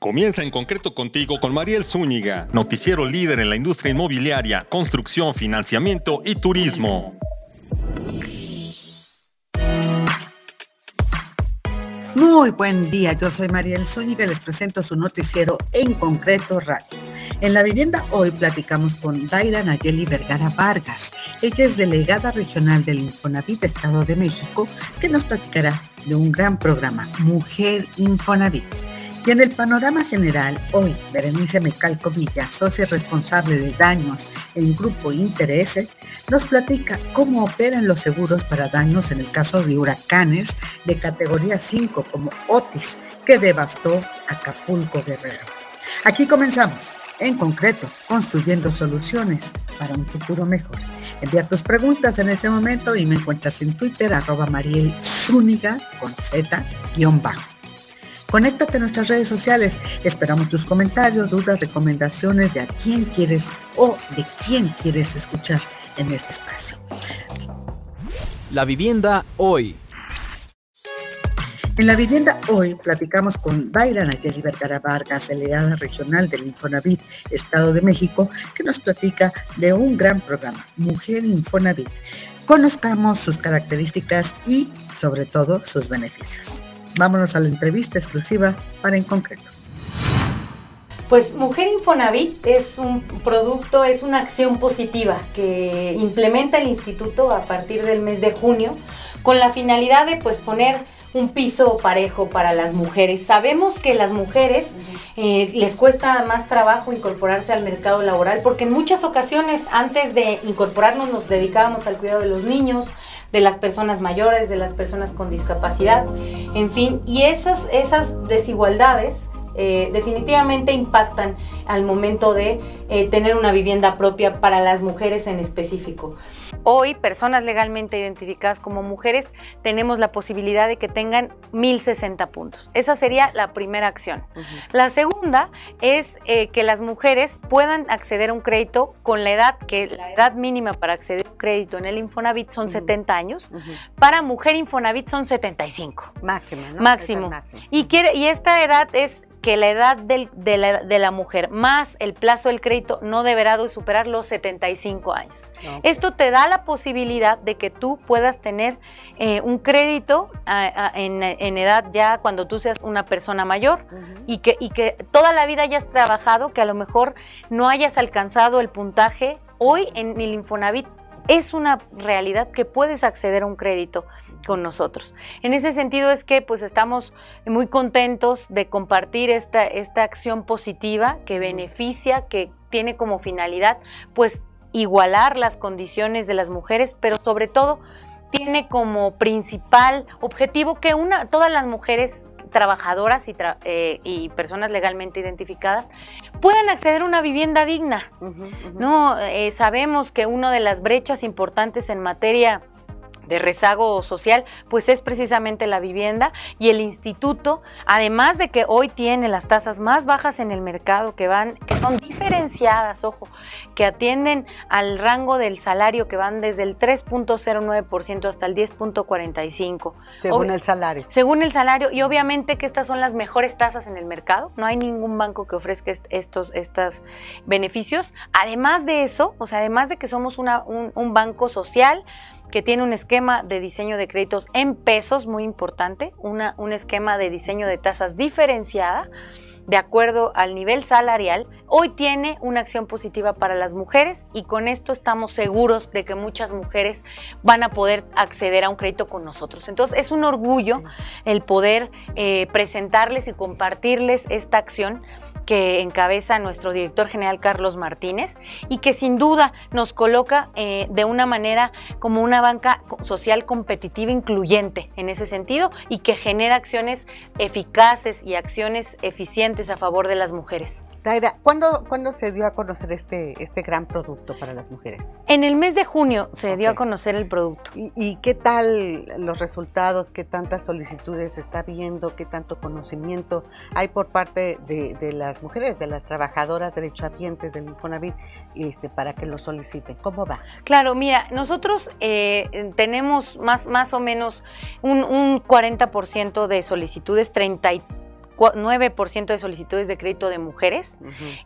Comienza en concreto contigo con Mariel Zúñiga, noticiero líder en la industria inmobiliaria, construcción, financiamiento y turismo. Muy buen día, yo soy Mariel Zúñiga y les presento su noticiero en concreto radio. En la vivienda hoy platicamos con Daira Nayeli Vergara Vargas. Ella es delegada regional del Infonavit Estado de México, que nos platicará de un gran programa, Mujer Infonavit. Y en el panorama general, hoy Berenice Mecalco Villa, socia responsable de daños en Grupo Interese, nos platica cómo operan los seguros para daños en el caso de huracanes de categoría 5 como Otis, que devastó Acapulco Guerrero. Aquí comenzamos, en concreto, construyendo soluciones para un futuro mejor. Envía tus preguntas en ese momento y me encuentras en Twitter, arroba Mariel Zúñiga, con Z, bajo. Conéctate a nuestras redes sociales. Esperamos tus comentarios, dudas, recomendaciones de a quién quieres o de quién quieres escuchar en este espacio. La vivienda hoy. En la vivienda hoy platicamos con Daira Nayeli Vergara Vargas, delegada regional del Infonavit Estado de México, que nos platica de un gran programa, Mujer Infonavit. Conozcamos sus características y, sobre todo, sus beneficios. Vámonos a la entrevista exclusiva para En Concreto. Pues Mujer Infonavit es un producto, es una acción positiva que implementa el instituto a partir del mes de junio con la finalidad de pues poner un piso parejo para las mujeres. Sabemos que las mujeres eh, les cuesta más trabajo incorporarse al mercado laboral porque en muchas ocasiones antes de incorporarnos nos dedicábamos al cuidado de los niños, de las personas mayores, de las personas con discapacidad, en fin, y esas, esas desigualdades eh, definitivamente impactan al momento de eh, tener una vivienda propia para las mujeres en específico. Hoy, personas legalmente identificadas como mujeres, tenemos la posibilidad de que tengan 1060 puntos. Esa sería la primera acción. La segunda es eh, que las mujeres puedan acceder a un crédito con la edad, que la edad mínima para acceder a un crédito en el Infonavit son 70 años, para mujer Infonavit son 75. Máximo, ¿no? Máximo. Y, quiere, y esta edad es que la edad de, la, mujer más el plazo del crédito no deberá de superar los 75 años. Esto te da la posibilidad de que tú puedas tener eh, un crédito en, edad ya cuando tú seas una persona mayor y, que, y que toda la vida hayas trabajado, que a lo mejor no hayas alcanzado el puntaje. Hoy en el Infonavit es una realidad que puedes acceder a un crédito con nosotros. En ese sentido es que pues estamos muy contentos de compartir esta, esta acción positiva que beneficia, que tiene como finalidad pues igualar las condiciones de las mujeres, pero sobre todo tiene como principal objetivo que una, todas las mujeres trabajadoras eh, y, personas legalmente identificadas puedan acceder a una vivienda digna. No, eh, sabemos que una de las brechas importantes en materia de rezago social, pues es precisamente la vivienda y el instituto, además de que hoy tiene las tasas más bajas en el mercado que van, que son diferenciadas, ojo, que atienden al rango del salario que van desde el 3.09% hasta el 10.45. Según el salario. Según el salario y obviamente que estas son las mejores tasas en el mercado, no hay ningún banco que ofrezca estos, beneficios. Además de eso, o sea, además de que somos una, un banco social, que tiene un esquema de diseño de créditos en pesos, muy importante, una, un esquema de diseño de tasas diferenciada de acuerdo al nivel salarial, hoy tiene una acción positiva para las mujeres y con esto estamos seguros de que muchas mujeres van a poder acceder a un crédito con nosotros. Entonces es un orgullo el poder eh, presentarles y compartirles esta acción que encabeza nuestro director general Carlos Martínez y que sin duda nos coloca eh, de una manera como una banca social competitiva incluyente en ese sentido y que genera acciones eficaces y acciones eficientes a favor de las mujeres. Taira, ¿cuándo, se dio a conocer este, este gran producto para las mujeres? En el mes de junio se dio a conocer el producto. ¿Y, qué tal los resultados? ¿Qué tantas solicitudes se está viendo? ¿Qué tanto conocimiento hay por parte de, de las mujeres, de las trabajadoras derechohabientes del Infonavit, este, para que lo soliciten. ¿Cómo va? Claro, mira, nosotros eh, tenemos más, más o menos un, un 40% de solicitudes, 30 9% de solicitudes de crédito de mujeres.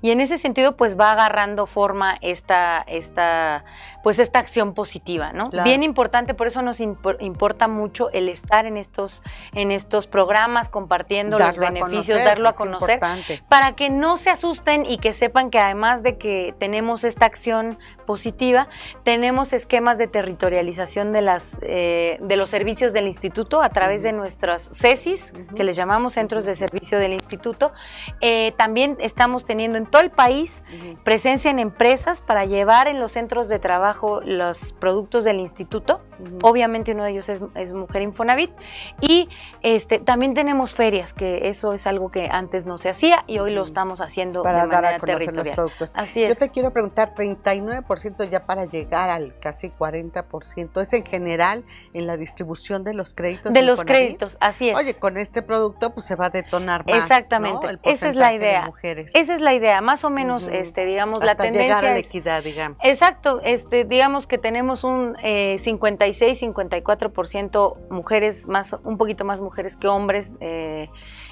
Y en ese sentido pues va agarrando forma esta, esta, pues esta acción positiva, ¿no? Bien importante, por eso nos importa mucho el estar en estos, en estos programas, compartiendo los beneficios, darlo a conocer, para que no se asusten y que sepan que además de que tenemos esta acción positiva, tenemos esquemas de territorialización de, las, eh, de los servicios del instituto a través de nuestras CESIS, que les llamamos centros de servicio del instituto. Eh, también estamos teniendo en todo el país presencia en empresas para llevar en los centros de trabajo los productos del instituto. Obviamente uno de ellos es, Mujer Infonavit. Y este, también tenemos ferias, que eso es algo que antes no se hacía y hoy lo estamos haciendo para de manera dar a conocer los productos. Así es. Yo te quiero preguntar, 39% ya para llegar al casi 40%, ¿es en general en la distribución de los créditos? De los créditos, así es. Oye, con este producto pues se va a detonar más. Exactamente, esa es la idea. Esa es la idea, más o menos, este, digamos, la tendencia. Llegar a la equidad, digamos. Exacto, este, digamos que tenemos un eh, 56, 54% mujeres, más, un poquito más mujeres que hombres. Eh,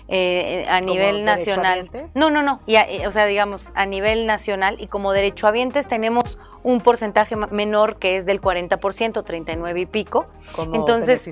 eh, a nivel nacional. No, no, no. o sea, digamos, a nivel nacional y como derechohabientes tenemos un porcentaje menor que es del 40%, 39 y pico. Como Entonces,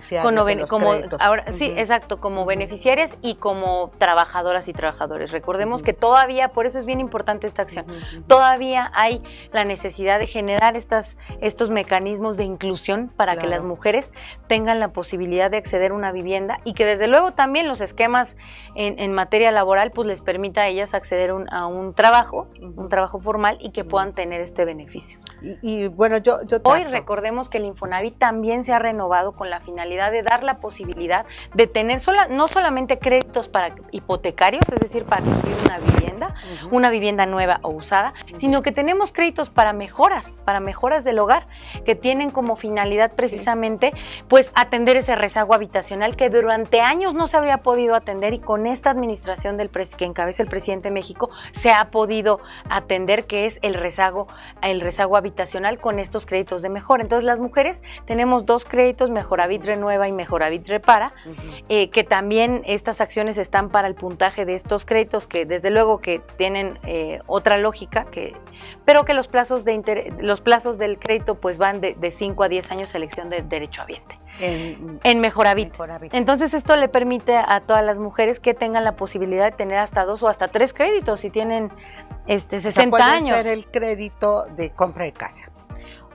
como ahora sí, exacto, como beneficiarias y como trabajadoras y trabajadores. Recordemos que todavía, por eso es bien importante esta acción. Todavía hay la necesidad de generar estas estos mecanismos de inclusión para que las mujeres tengan la posibilidad de acceder a una vivienda y que desde luego también los esquemas en, materia laboral pues les permita a ellas acceder a un trabajo, un trabajo formal y que puedan tener este beneficio. Y, bueno, yo, yo Hoy recordemos que el Infonavit también se ha renovado con la finalidad de dar la posibilidad de tener sola, no solamente créditos para hipotecarios, es decir, para construir una vivienda, una vivienda nueva o usada, sino que tenemos créditos para mejoras, para mejoras del hogar, que tienen como finalidad precisamente pues atender ese rezago habitacional que durante años no se había podido atender y con esta administración del que encabeza el presidente de México se ha podido atender que es el rezago el rezago habitacional con estos créditos de mejora. Entonces las mujeres tenemos dos créditos, Mejoravit Renueva y Mejoravit Repara, eh, que también estas acciones están para el puntaje de estos créditos que desde luego que tienen eh, otra lógica, que, pero que los plazos, de los plazos del crédito pues van de, 5 a 10 años elección de derecho habiente. En, en Mejoravit. Entonces esto le permite a todas las mujeres que tengan la posibilidad de tener hasta dos o hasta tres créditos si tienen este 60 puede años. ser el crédito de compra de casa.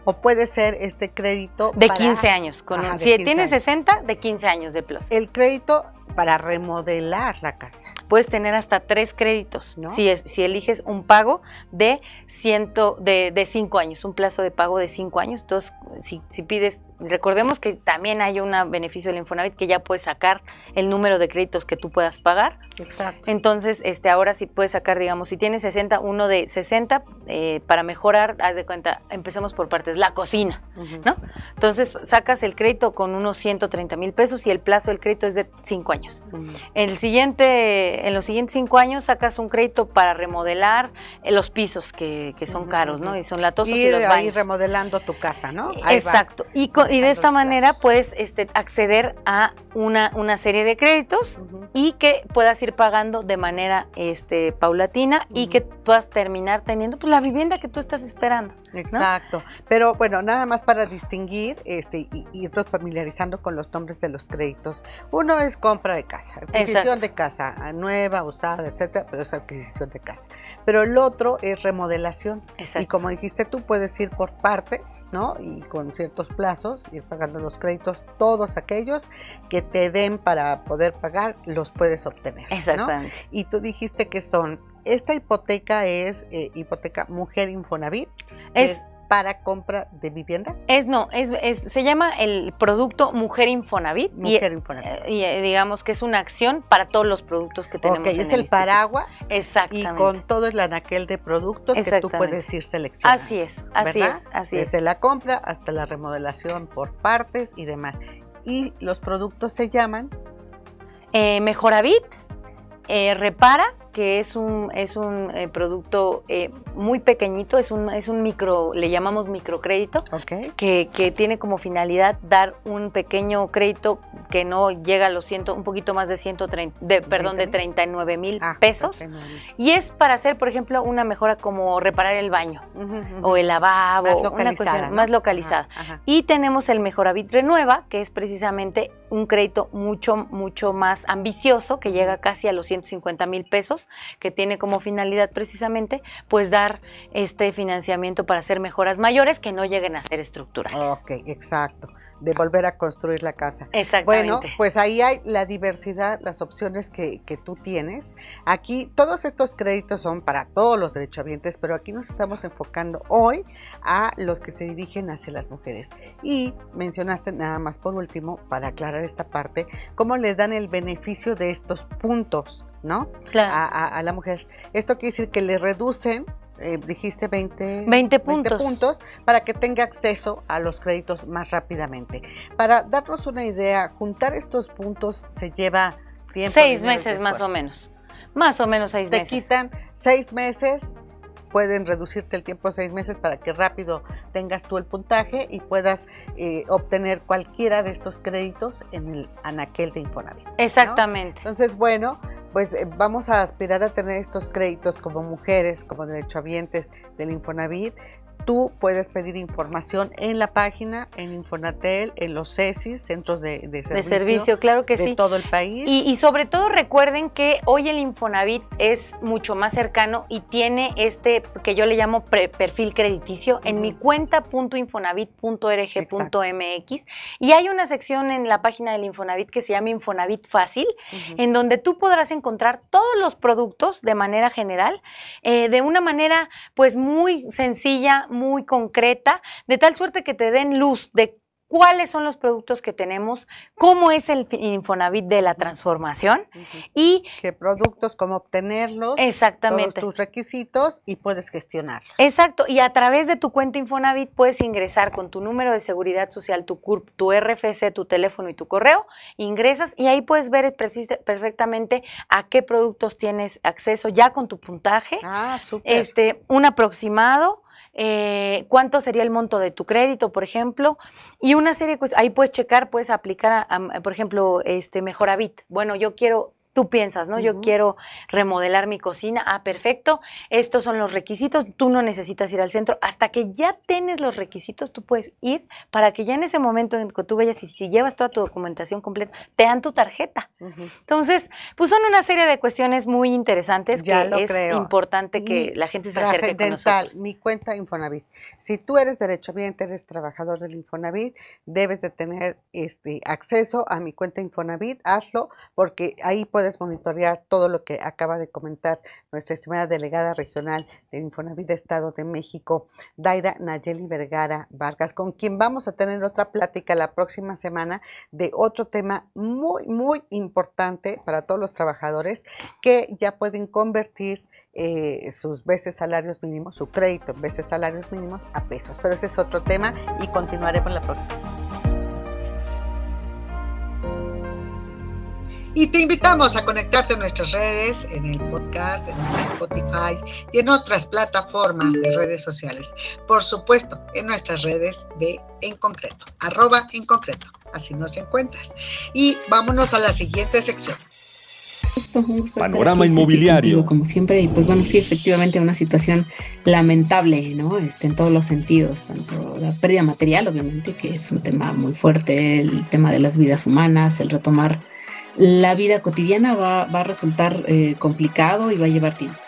O puede ser este crédito de 15 años. Con si tiene 60, de 15 años de plazo. El crédito para remodelar la casa. Puedes tener hasta tres créditos si, es, si eliges un pago de, ciento, de, de cinco años, un plazo de pago de cinco años. Entonces, si, si pides, recordemos que también hay un beneficio del Infonavit que ya puedes sacar el número de créditos que tú puedas pagar. Exacto. Entonces, este, ahora sí puedes sacar, digamos, si tienes 60, uno de 60 eh, para mejorar, haz de cuenta, empecemos por partes, la cocina, ¿no? Entonces, sacas el crédito con unos 130 mil pesos y el plazo del crédito es de cinco años. El siguiente, en los siguientes cinco años sacas un crédito para remodelar eh, los pisos que, son caros, ¿no? Y son latosos y, y los ahí remodelando tu casa, ¿no? Exacto. y, y, de esta manera puedes este, acceder a una, una serie de créditos y que puedas ir pagando de manera este, paulatina y que puedas terminar teniendo pues, la vivienda que tú estás esperando. Exacto. Pero bueno, nada más para distinguir este, y irnos familiarizando con los nombres de los créditos. Uno es compra de casa, adquisición de casa, nueva, usada, etcétera, pero es adquisición de casa. Pero el otro es remodelación. Y como dijiste tú, puedes ir por partes, ¿no? Y con ciertos plazos, ir pagando los créditos, todos aquellos que te den para poder pagar, los puedes obtener. Exactamente. Y tú dijiste que son, esta hipoteca es eh, hipoteca Mujer Infonavit. Es, para compra de vivienda? Es no, es, se llama el producto Mujer Infonavit. Mujer y, Infonavit. Y, eh, digamos que es una acción para todos los productos que tenemos. Ok, es el, paraguas. Exactamente. Y con todo el anaquel de productos que tú puedes ir seleccionando. Así es, así es, así Desde la compra hasta la remodelación por partes y demás. Y los productos se llaman eh, Mejoravit, eh, Repara, que es un, es un producto muy pequeñito, es un, es un micro, le llamamos microcrédito, que, que, tiene como finalidad dar un pequeño crédito que no llega a los ciento, un poquito más de 130, de, perdón, de 39 mil. ah, pesos. Y es para hacer, por ejemplo, una mejora como reparar el baño o el lavabo, una cuestión más localizada. Y tenemos el Mejoravit Renueva, que es precisamente un crédito mucho, mucho más ambicioso, que llega casi a los 150 mil pesos, que tiene como finalidad precisamente, pues dar este financiamiento para hacer mejoras mayores que no lleguen a ser estructurales. Ok, exacto, de volver a construir la casa. Exactamente. Bueno, pues ahí hay la diversidad, las opciones que, que tú tienes. Aquí todos estos créditos son para todos los derechohabientes, pero aquí nos estamos enfocando hoy a los que se dirigen hacia las mujeres. Y mencionaste nada más por último, para aclarar esta parte, cómo le dan el beneficio de estos puntos, ¿no? Claro. A, la mujer. Esto quiere decir que le reducen eh, dijiste 20, 20 puntos. puntos para que tenga acceso a los créditos más rápidamente. Para darnos una idea, juntar estos puntos se lleva tiempo. Seis meses más o menos. Más o menos seis meses. Te quitan seis meses pueden reducirte el tiempo a seis meses para que rápido tengas tú el puntaje y puedas eh, obtener cualquiera de estos créditos en el anaquel de Infonavit. Exactamente. Entonces, bueno, pues eh, vamos a aspirar a tener estos créditos como mujeres, como derechohabientes del Infonavit, Tú puedes pedir información en la página, en Infonatel, en los CESIS, centros de, servicio. De servicio, claro que de sí. todo el país. Y, sobre todo recuerden que hoy el Infonavit es mucho más cercano y tiene este que yo le llamo perfil crediticio en mi cuenta.infonavit.rg.mx y hay una sección en la página del Infonavit que se llama Infonavit Fácil, en donde tú podrás encontrar todos los productos de manera general, eh, de una manera pues muy sencilla, muy concreta, de tal suerte que te den luz de cuáles son los productos que tenemos, cómo es el Infonavit de la transformación y qué productos, cómo obtenerlos, exactamente todos tus requisitos y puedes gestionarlos. Exacto, y a través de tu cuenta Infonavit puedes ingresar con tu número de seguridad social, tu CURP, tu RFC, tu teléfono y tu correo, ingresas y ahí puedes ver perfectamente a qué productos tienes acceso ya con tu puntaje. Ah, súper. Este, un aproximado eh, cuánto sería el monto de tu crédito, por ejemplo, y una serie, pues ahí puedes checar, puedes aplicar, por ejemplo, este Mejoravit. Bueno, yo quiero tú piensas, ¿no? Yo quiero remodelar mi cocina. Ah, perfecto. Estos son los requisitos. Tú no necesitas ir al centro. Hasta que ya tienes los requisitos, tú puedes ir para que ya en ese momento en que tú vayas y si llevas toda tu documentación completa, te dan tu tarjeta. Entonces, pues son una serie de cuestiones muy interesantes que es importante que la gente se acerque con nosotros. Mi cuenta Infonavit. Si tú eres derechohabiente, eres trabajador del Infonavit, debes de tener este acceso a mi cuenta Infonavit. Hazlo porque ahí puedes puedes monitorear todo lo que acaba de comentar nuestra estimada delegada regional de Infonavit Estado de México, Daira Nayeli Vergara Vargas, con quien vamos a tener otra plática la próxima semana de otro tema muy, muy importante para todos los trabajadores que ya pueden convertir eh, sus veces salarios mínimos, su crédito en veces salarios mínimos a pesos. Pero ese es otro tema y continuaremos la próxima. Y te invitamos a conectarte a nuestras redes, en el podcast, en Spotify y en otras plataformas de redes sociales. Por supuesto, en nuestras redes de En Concreto, arroba En Concreto. Así nos encuentras. Y vámonos a la siguiente sección. Panorama inmobiliario. como siempre, y pues bueno, sí, efectivamente una situación lamentable, ¿no? Este, en todos los sentidos, tanto la pérdida material, obviamente, que es un tema muy fuerte, el tema de las vidas humanas, el retomar la vida cotidiana va, a resultar eh, complicado y va a llevar tiempo.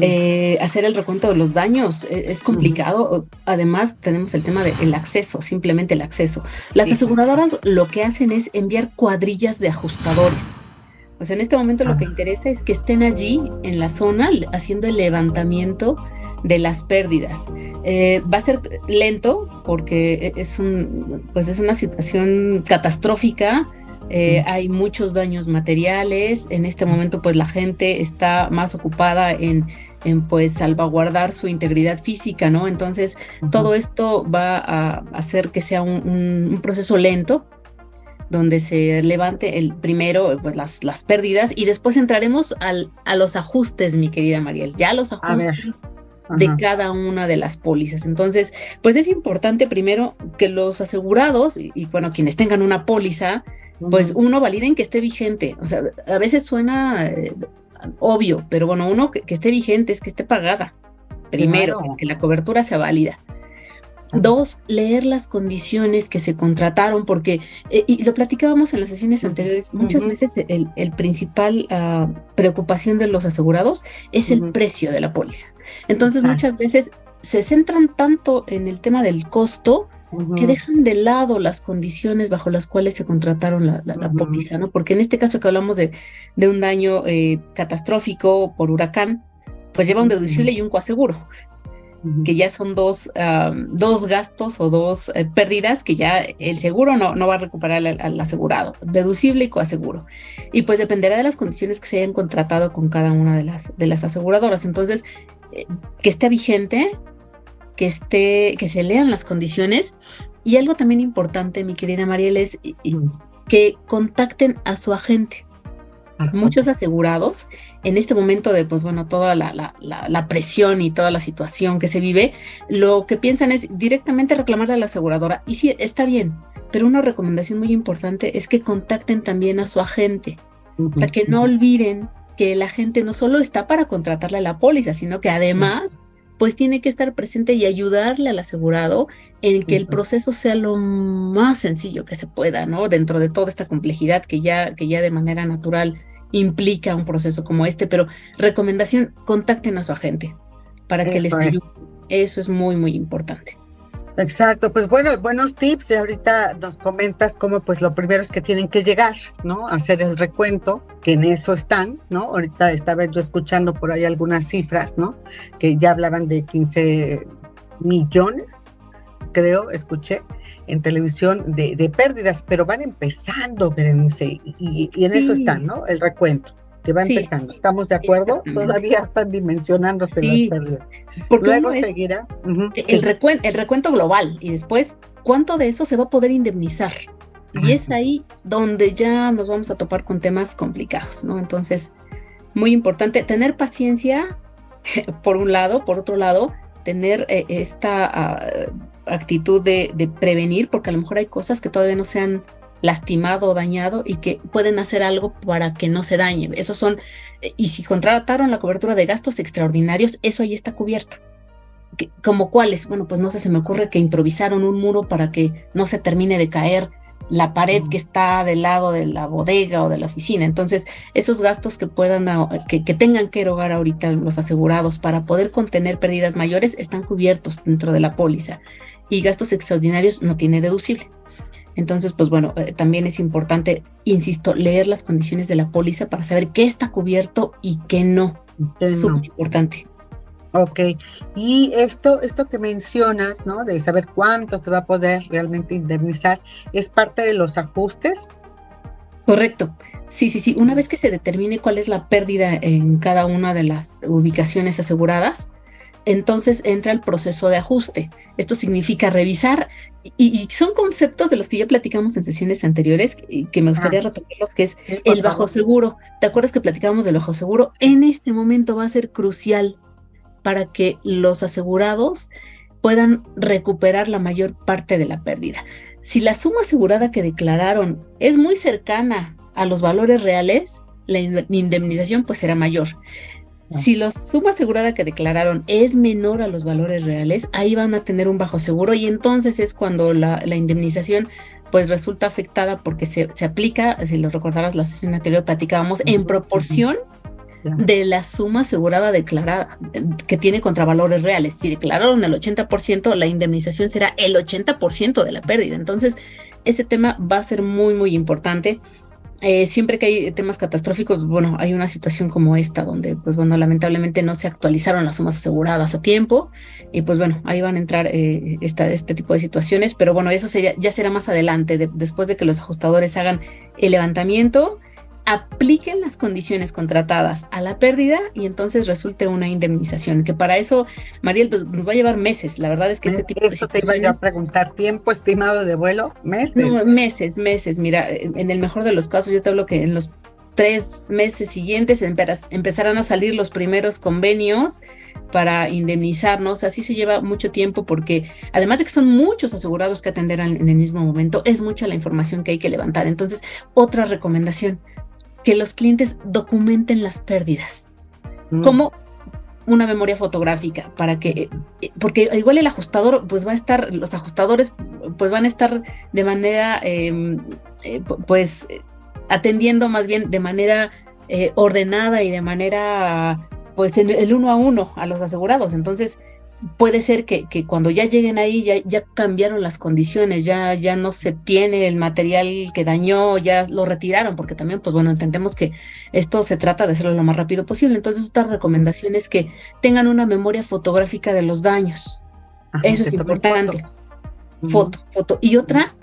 Eh, hacer el recuento de los daños eh, es, complicado. Además, tenemos el tema del acceso, simplemente el acceso. Las aseguradoras lo que hacen es enviar cuadrillas de ajustadores. O sea, en este momento lo que interesa es que estén allí en la zona haciendo el levantamiento de las pérdidas. va a ser lento porque es, un, pues es una situación catastrófica eh, hay muchos daños materiales, en este momento pues la gente está más ocupada en, pues salvaguardar su integridad física, ¿no? Entonces todo esto va a hacer que sea un, proceso lento, donde se levante el primero pues las, las pérdidas y después entraremos al, a los ajustes, mi querida Mariel. Ya los ajustes de cada una de las pólizas. Entonces, pues es importante primero que los asegurados y, bueno, quienes tengan una póliza, pues uno validen que esté vigente. O sea, a veces suena eh, obvio, pero bueno, uno que, esté vigente es que esté pagada. Primero, que la cobertura sea válida. Dos, leer las condiciones que se contrataron, porque, eh, y lo platicábamos en las sesiones anteriores, muchas veces el, principal ah, preocupación de los asegurados es el precio de la póliza. Entonces, muchas veces se centran tanto en el tema del costo que dejan de lado las condiciones bajo las cuales se contrataron la, póliza, ¿no? Porque en este caso que hablamos de, de un daño eh, catastrófico por huracán, pues lleva un deducible y un coaseguro que ya son dos, dos gastos o dos eh, pérdidas que ya el seguro no, no va a recuperar al, asegurado, deducible y coaseguro. Y pues dependerá de las condiciones que se hayan contratado con cada una de las, de las aseguradoras. Entonces, eh, que esté vigente, que, esté, que se lean las condiciones. Y algo también importante, mi querida Mariel, es que contacten a su agente muchos asegurados en este momento de, pues bueno, toda la, la, presión y toda la situación que se vive, lo que piensan es directamente reclamarle a la aseguradora. Y sí, está bien, pero una recomendación muy importante es que contacten también a su agente. O sea, que no olviden que el agente no solo está para contratarle la póliza, sino que además pues tiene que estar presente y ayudarle al asegurado en que el proceso sea lo más sencillo que se pueda, ¿no? Dentro de toda esta complejidad que ya, que ya de manera natural implica un proceso como este, pero recomendación, contacten a su agente para que les ayude. Eso es muy, muy importante. Exacto, pues bueno, buenos tips y ahorita nos comentas cómo pues lo primero es que tienen que llegar, ¿no? hacer el recuento, que en eso están, ¿no? Ahorita estaba yo escuchando por ahí algunas cifras, ¿no? Que ya hablaban de 15 millones, creo, escuché, en televisión de, pérdidas, pero van empezando, Berenice, y, y en eso están, ¿no? El recuento que va empezando. ¿Estamos de acuerdo? Todavía están dimensionándose las pérdidas. Luego seguirá. el, recuento, el recuento global y después, ¿cuánto de eso se va a poder indemnizar? Y es ahí donde ya nos vamos a topar con temas complicados, ¿no? Entonces, muy importante tener paciencia, por un lado, por otro lado, tener eh, esta ah, actitud de, prevenir, porque a lo mejor hay cosas que todavía no se han lastimado o dañado y que pueden hacer algo para que no se dañe. Esos son, y si contrataron la cobertura de gastos extraordinarios, eso ahí está cubierto. ¿Como cuáles? Bueno, pues no sé, se me ocurre que improvisaron un muro para que no se termine de caer la pared que está del lado de la bodega o de la oficina. Entonces, esos gastos que puedan, que, que tengan que erogar ahorita los asegurados para poder contener pérdidas mayores están cubiertos dentro de la póliza y gastos extraordinarios no tiene deducible. Entonces, pues bueno, eh, también es importante, insisto, leer las condiciones de la póliza para saber qué está cubierto y qué no. Es súper importante. Ok, y esto, esto que mencionas, ¿no? De saber cuánto se va a poder realmente indemnizar, ¿es parte de los ajustes? Correcto. Sí, sí, sí. Una vez que se determine cuál es la pérdida en cada una de las ubicaciones aseguradas, entonces entra el proceso de ajuste. Esto significa revisar, y, son conceptos de los que ya platicamos en sesiones anteriores, que me gustaría ah. retomarlos, que es el bajo seguro. ¿Te acuerdas que platicábamos del bajo seguro? En este momento va a ser crucial para que los asegurados puedan recuperar la mayor parte de la pérdida. Si la suma asegurada que declararon es muy cercana a los valores reales, la indemnización pues será mayor. Si la suma asegurada que declararon es menor a los valores reales, ahí van a tener un bajo seguro y entonces es cuando la, indemnización pues resulta afectada porque se, aplica, si lo recordarás la sesión anterior platicábamos, en proporción de la suma asegurada declarada que tiene contra valores reales. Si declararon el 80%, la indemnización será el 80% de la pérdida. Entonces, ese tema va a ser muy, muy importante. Eh, siempre que hay temas catastróficos, bueno, hay una situación como esta donde, pues bueno, lamentablemente no se actualizaron las sumas aseguradas a tiempo y pues bueno, ahí van a entrar eh, este tipo de situaciones, pero bueno, eso sería, ya será más adelante, después de que los ajustadores hagan el levantamiento apliquen las condiciones contratadas a la pérdida y entonces resulte una indemnización, que para eso, Mariel, pues, nos va a llevar meses. La verdad es que este tipo eso de... te iba yo a preguntar, ¿tiempo estimado de vuelo? ¿Meses? No, meses, meses. Mira, en el mejor de los casos yo te hablo que en los tres meses siguientes empezarán a salir los primeros convenios para indemnizarnos. Así se lleva mucho tiempo porque además de que son muchos asegurados que atender en el mismo momento, es mucha la información que hay que levantar. Entonces, otra recomendación, que los clientes documenten las pérdidas. Mm. Como una memoria fotográfica para que, eh, porque igual el ajustador, pues va a estar, los ajustadores, pues van a estar de manera, em, eh, pues atendiendo más bien de manera eh, ordenada y de manera, pues en el uno a uno a los asegurados. Entonces, puede ser que, que cuando ya lleguen ahí ya, ya, cambiaron las condiciones, ya, ya no se tiene el material que dañó, ya lo retiraron, porque también, pues bueno, entendemos que esto se trata de hacerlo lo más rápido posible. Entonces, otra recomendación es que tengan una memoria fotográfica de los daños. Eso es importante. Foto, foto. Y otra,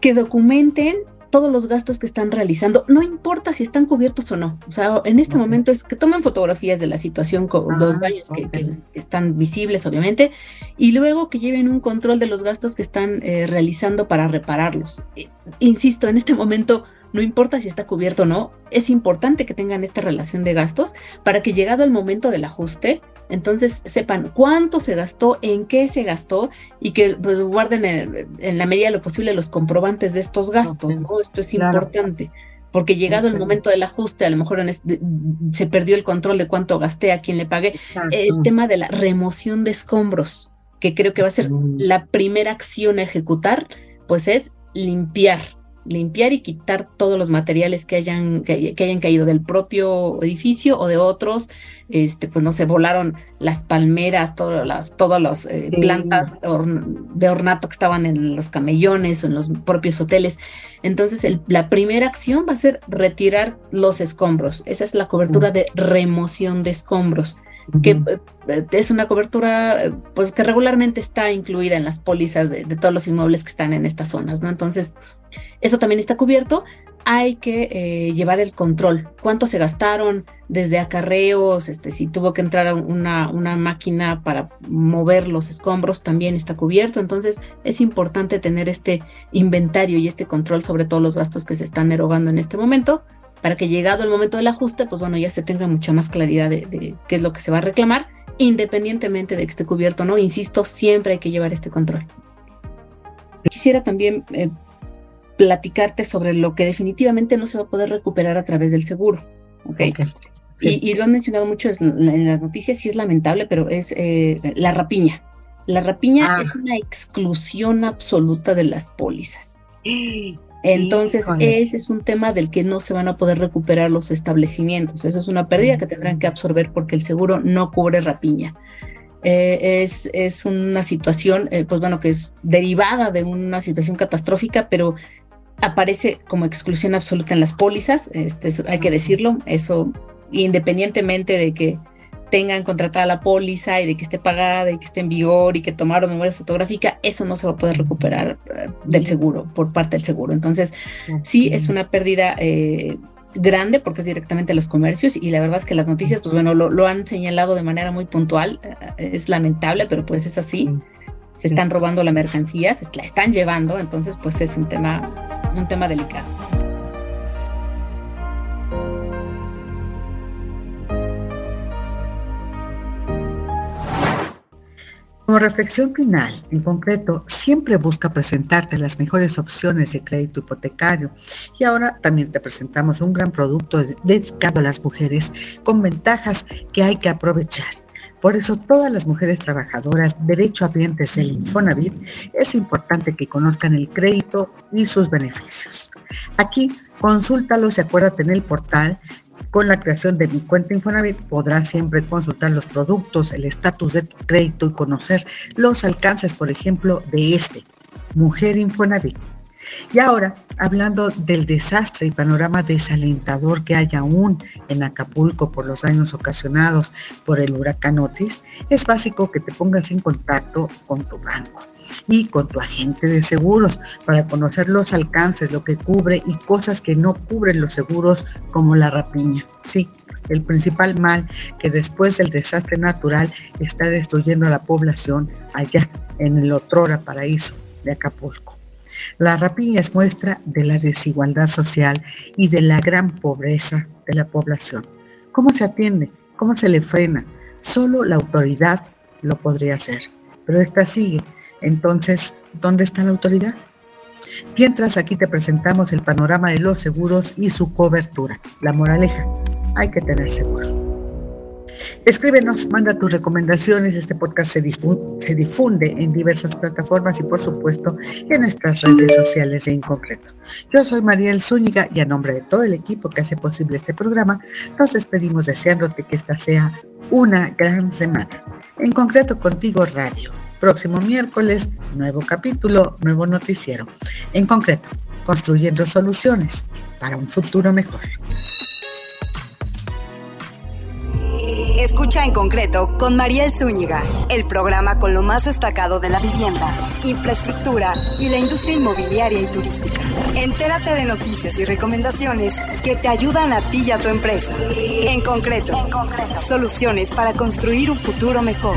que documenten todos los gastos que están realizando, no importa si están cubiertos o no. O sea, en este momento es que tomen fotografías de la situación con los daños que, están visibles, obviamente, y luego que lleven un control de los gastos que están eh, realizando para repararlos. Eh, insisto, en este momento no importa si está cubierto o no, es importante que tengan esta relación de gastos para que llegado el momento del ajuste, entonces sepan cuánto se gastó, en qué se gastó y que pues, guarden en, la medida de lo posible los comprobantes de estos gastos, ¿no? Esto es importante. Porque llegado el momento del ajuste, a lo mejor se perdió el control de cuánto gasté, a quién le pagué. El tema de la remoción de escombros, que creo que va a ser mm. la primera acción a ejecutar, pues es limpiar, limpiar y quitar todos los materiales que hayan, que, hayan caído del propio edificio o de otros. Este, pues no se volaron las palmeras, todas las, todas las eh, plantas de ornato que estaban en los camellones o en los propios hoteles. Entonces, la primera acción va a ser retirar los escombros. Esa es la cobertura de remoción de escombros que eh, es una cobertura eh, pues que regularmente está incluida en las pólizas de, todos los inmuebles que están en estas zonas, ¿no? Entonces, eso también está cubierto. Hay que eh, llevar el control. ¿Cuánto se gastaron desde acarreos? Este, si tuvo que entrar una, una máquina para mover los escombros, también está cubierto. Entonces, es importante tener este inventario y este control sobre todos los gastos que se están erogando en este momento para que llegado el momento del ajuste, pues bueno, ya se tenga mucha más claridad de, qué es lo que se va a reclamar, independientemente de que esté cubierto o no. Insisto, siempre hay que llevar este control. Quisiera también eh, platicarte sobre lo que definitivamente no se va a poder recuperar a través del seguro. ¿okay? Y, lo han mencionado mucho en las noticias, sí es lamentable, pero es eh, la rapiña. La rapiña ah. es una exclusión absoluta de las pólizas. Entonces, ese es un tema del que no se van a poder recuperar los establecimientos. Esa es una pérdida que tendrán que absorber porque el seguro no cubre rapiña. Eh, es, es, una situación, eh, pues bueno, que es derivada de una situación catastrófica, pero aparece como exclusión absoluta en las pólizas, este, hay que decirlo, eso independientemente de que tengan contratada la póliza y de que esté pagada y que esté en vigor y que tomaron memoria fotográfica, eso no se va a poder recuperar eh, del seguro, por parte del seguro. Entonces, sí es una pérdida eh, grande porque es directamente a los comercios y la verdad es que las noticias, pues bueno, lo, han señalado de manera muy puntual, eh, es lamentable, pero pues es así. Se están robando la mercancía, se la están llevando, entonces pues es un tema, un tema delicado. Como reflexión final, en concreto, siempre busca presentarte las mejores opciones de crédito hipotecario y ahora también te presentamos un gran producto dedicado a las mujeres con ventajas que hay que aprovechar. Por eso todas las mujeres trabajadoras derechohabientes del Infonavit es importante que conozcan el crédito y sus beneficios. Aquí consúltalos y acuérdate en el portal con la creación de mi cuenta Infonavit podrás siempre consultar los productos, el estatus de tu crédito y conocer los alcances, por ejemplo, de este, Mujer Infonavit. Y ahora, hablando del desastre y panorama desalentador que hay aún en Acapulco por los daños ocasionados por el huracán Otis, es básico que te pongas en contacto con tu banco y con tu agente de seguros para conocer los alcances, lo que cubre y cosas que no cubren los seguros como la rapiña. Sí, el principal mal que después del desastre natural está destruyendo a la población allá en el otrora paraíso de Acapulco. La rapiña es muestra de la desigualdad social y de la gran pobreza de la población. ¿Cómo se atiende? ¿Cómo se le frena? Solo la autoridad lo podría hacer, pero esta sigue. Entonces, ¿dónde está la autoridad? Mientras aquí te presentamos el panorama de los seguros y su cobertura. La moraleja, hay que tener seguro. Escríbenos, manda tus recomendaciones. Este podcast se difunde, en diversas plataformas y, por supuesto, en nuestras redes sociales en concreto. Yo soy Mariel Zúñiga y a nombre de todo el equipo que hace posible este programa, nos despedimos deseándote que esta sea una gran semana. En concreto, contigo radio. Próximo miércoles, nuevo capítulo, nuevo noticiero. En concreto, construyendo soluciones para un futuro mejor. Escucha en concreto con Mariel Zúñiga, el programa con lo más destacado de la vivienda, infraestructura y la industria inmobiliaria y turística. Entérate de noticias y recomendaciones que te ayudan a ti y a tu empresa. En concreto, en concreto. soluciones para construir un futuro mejor.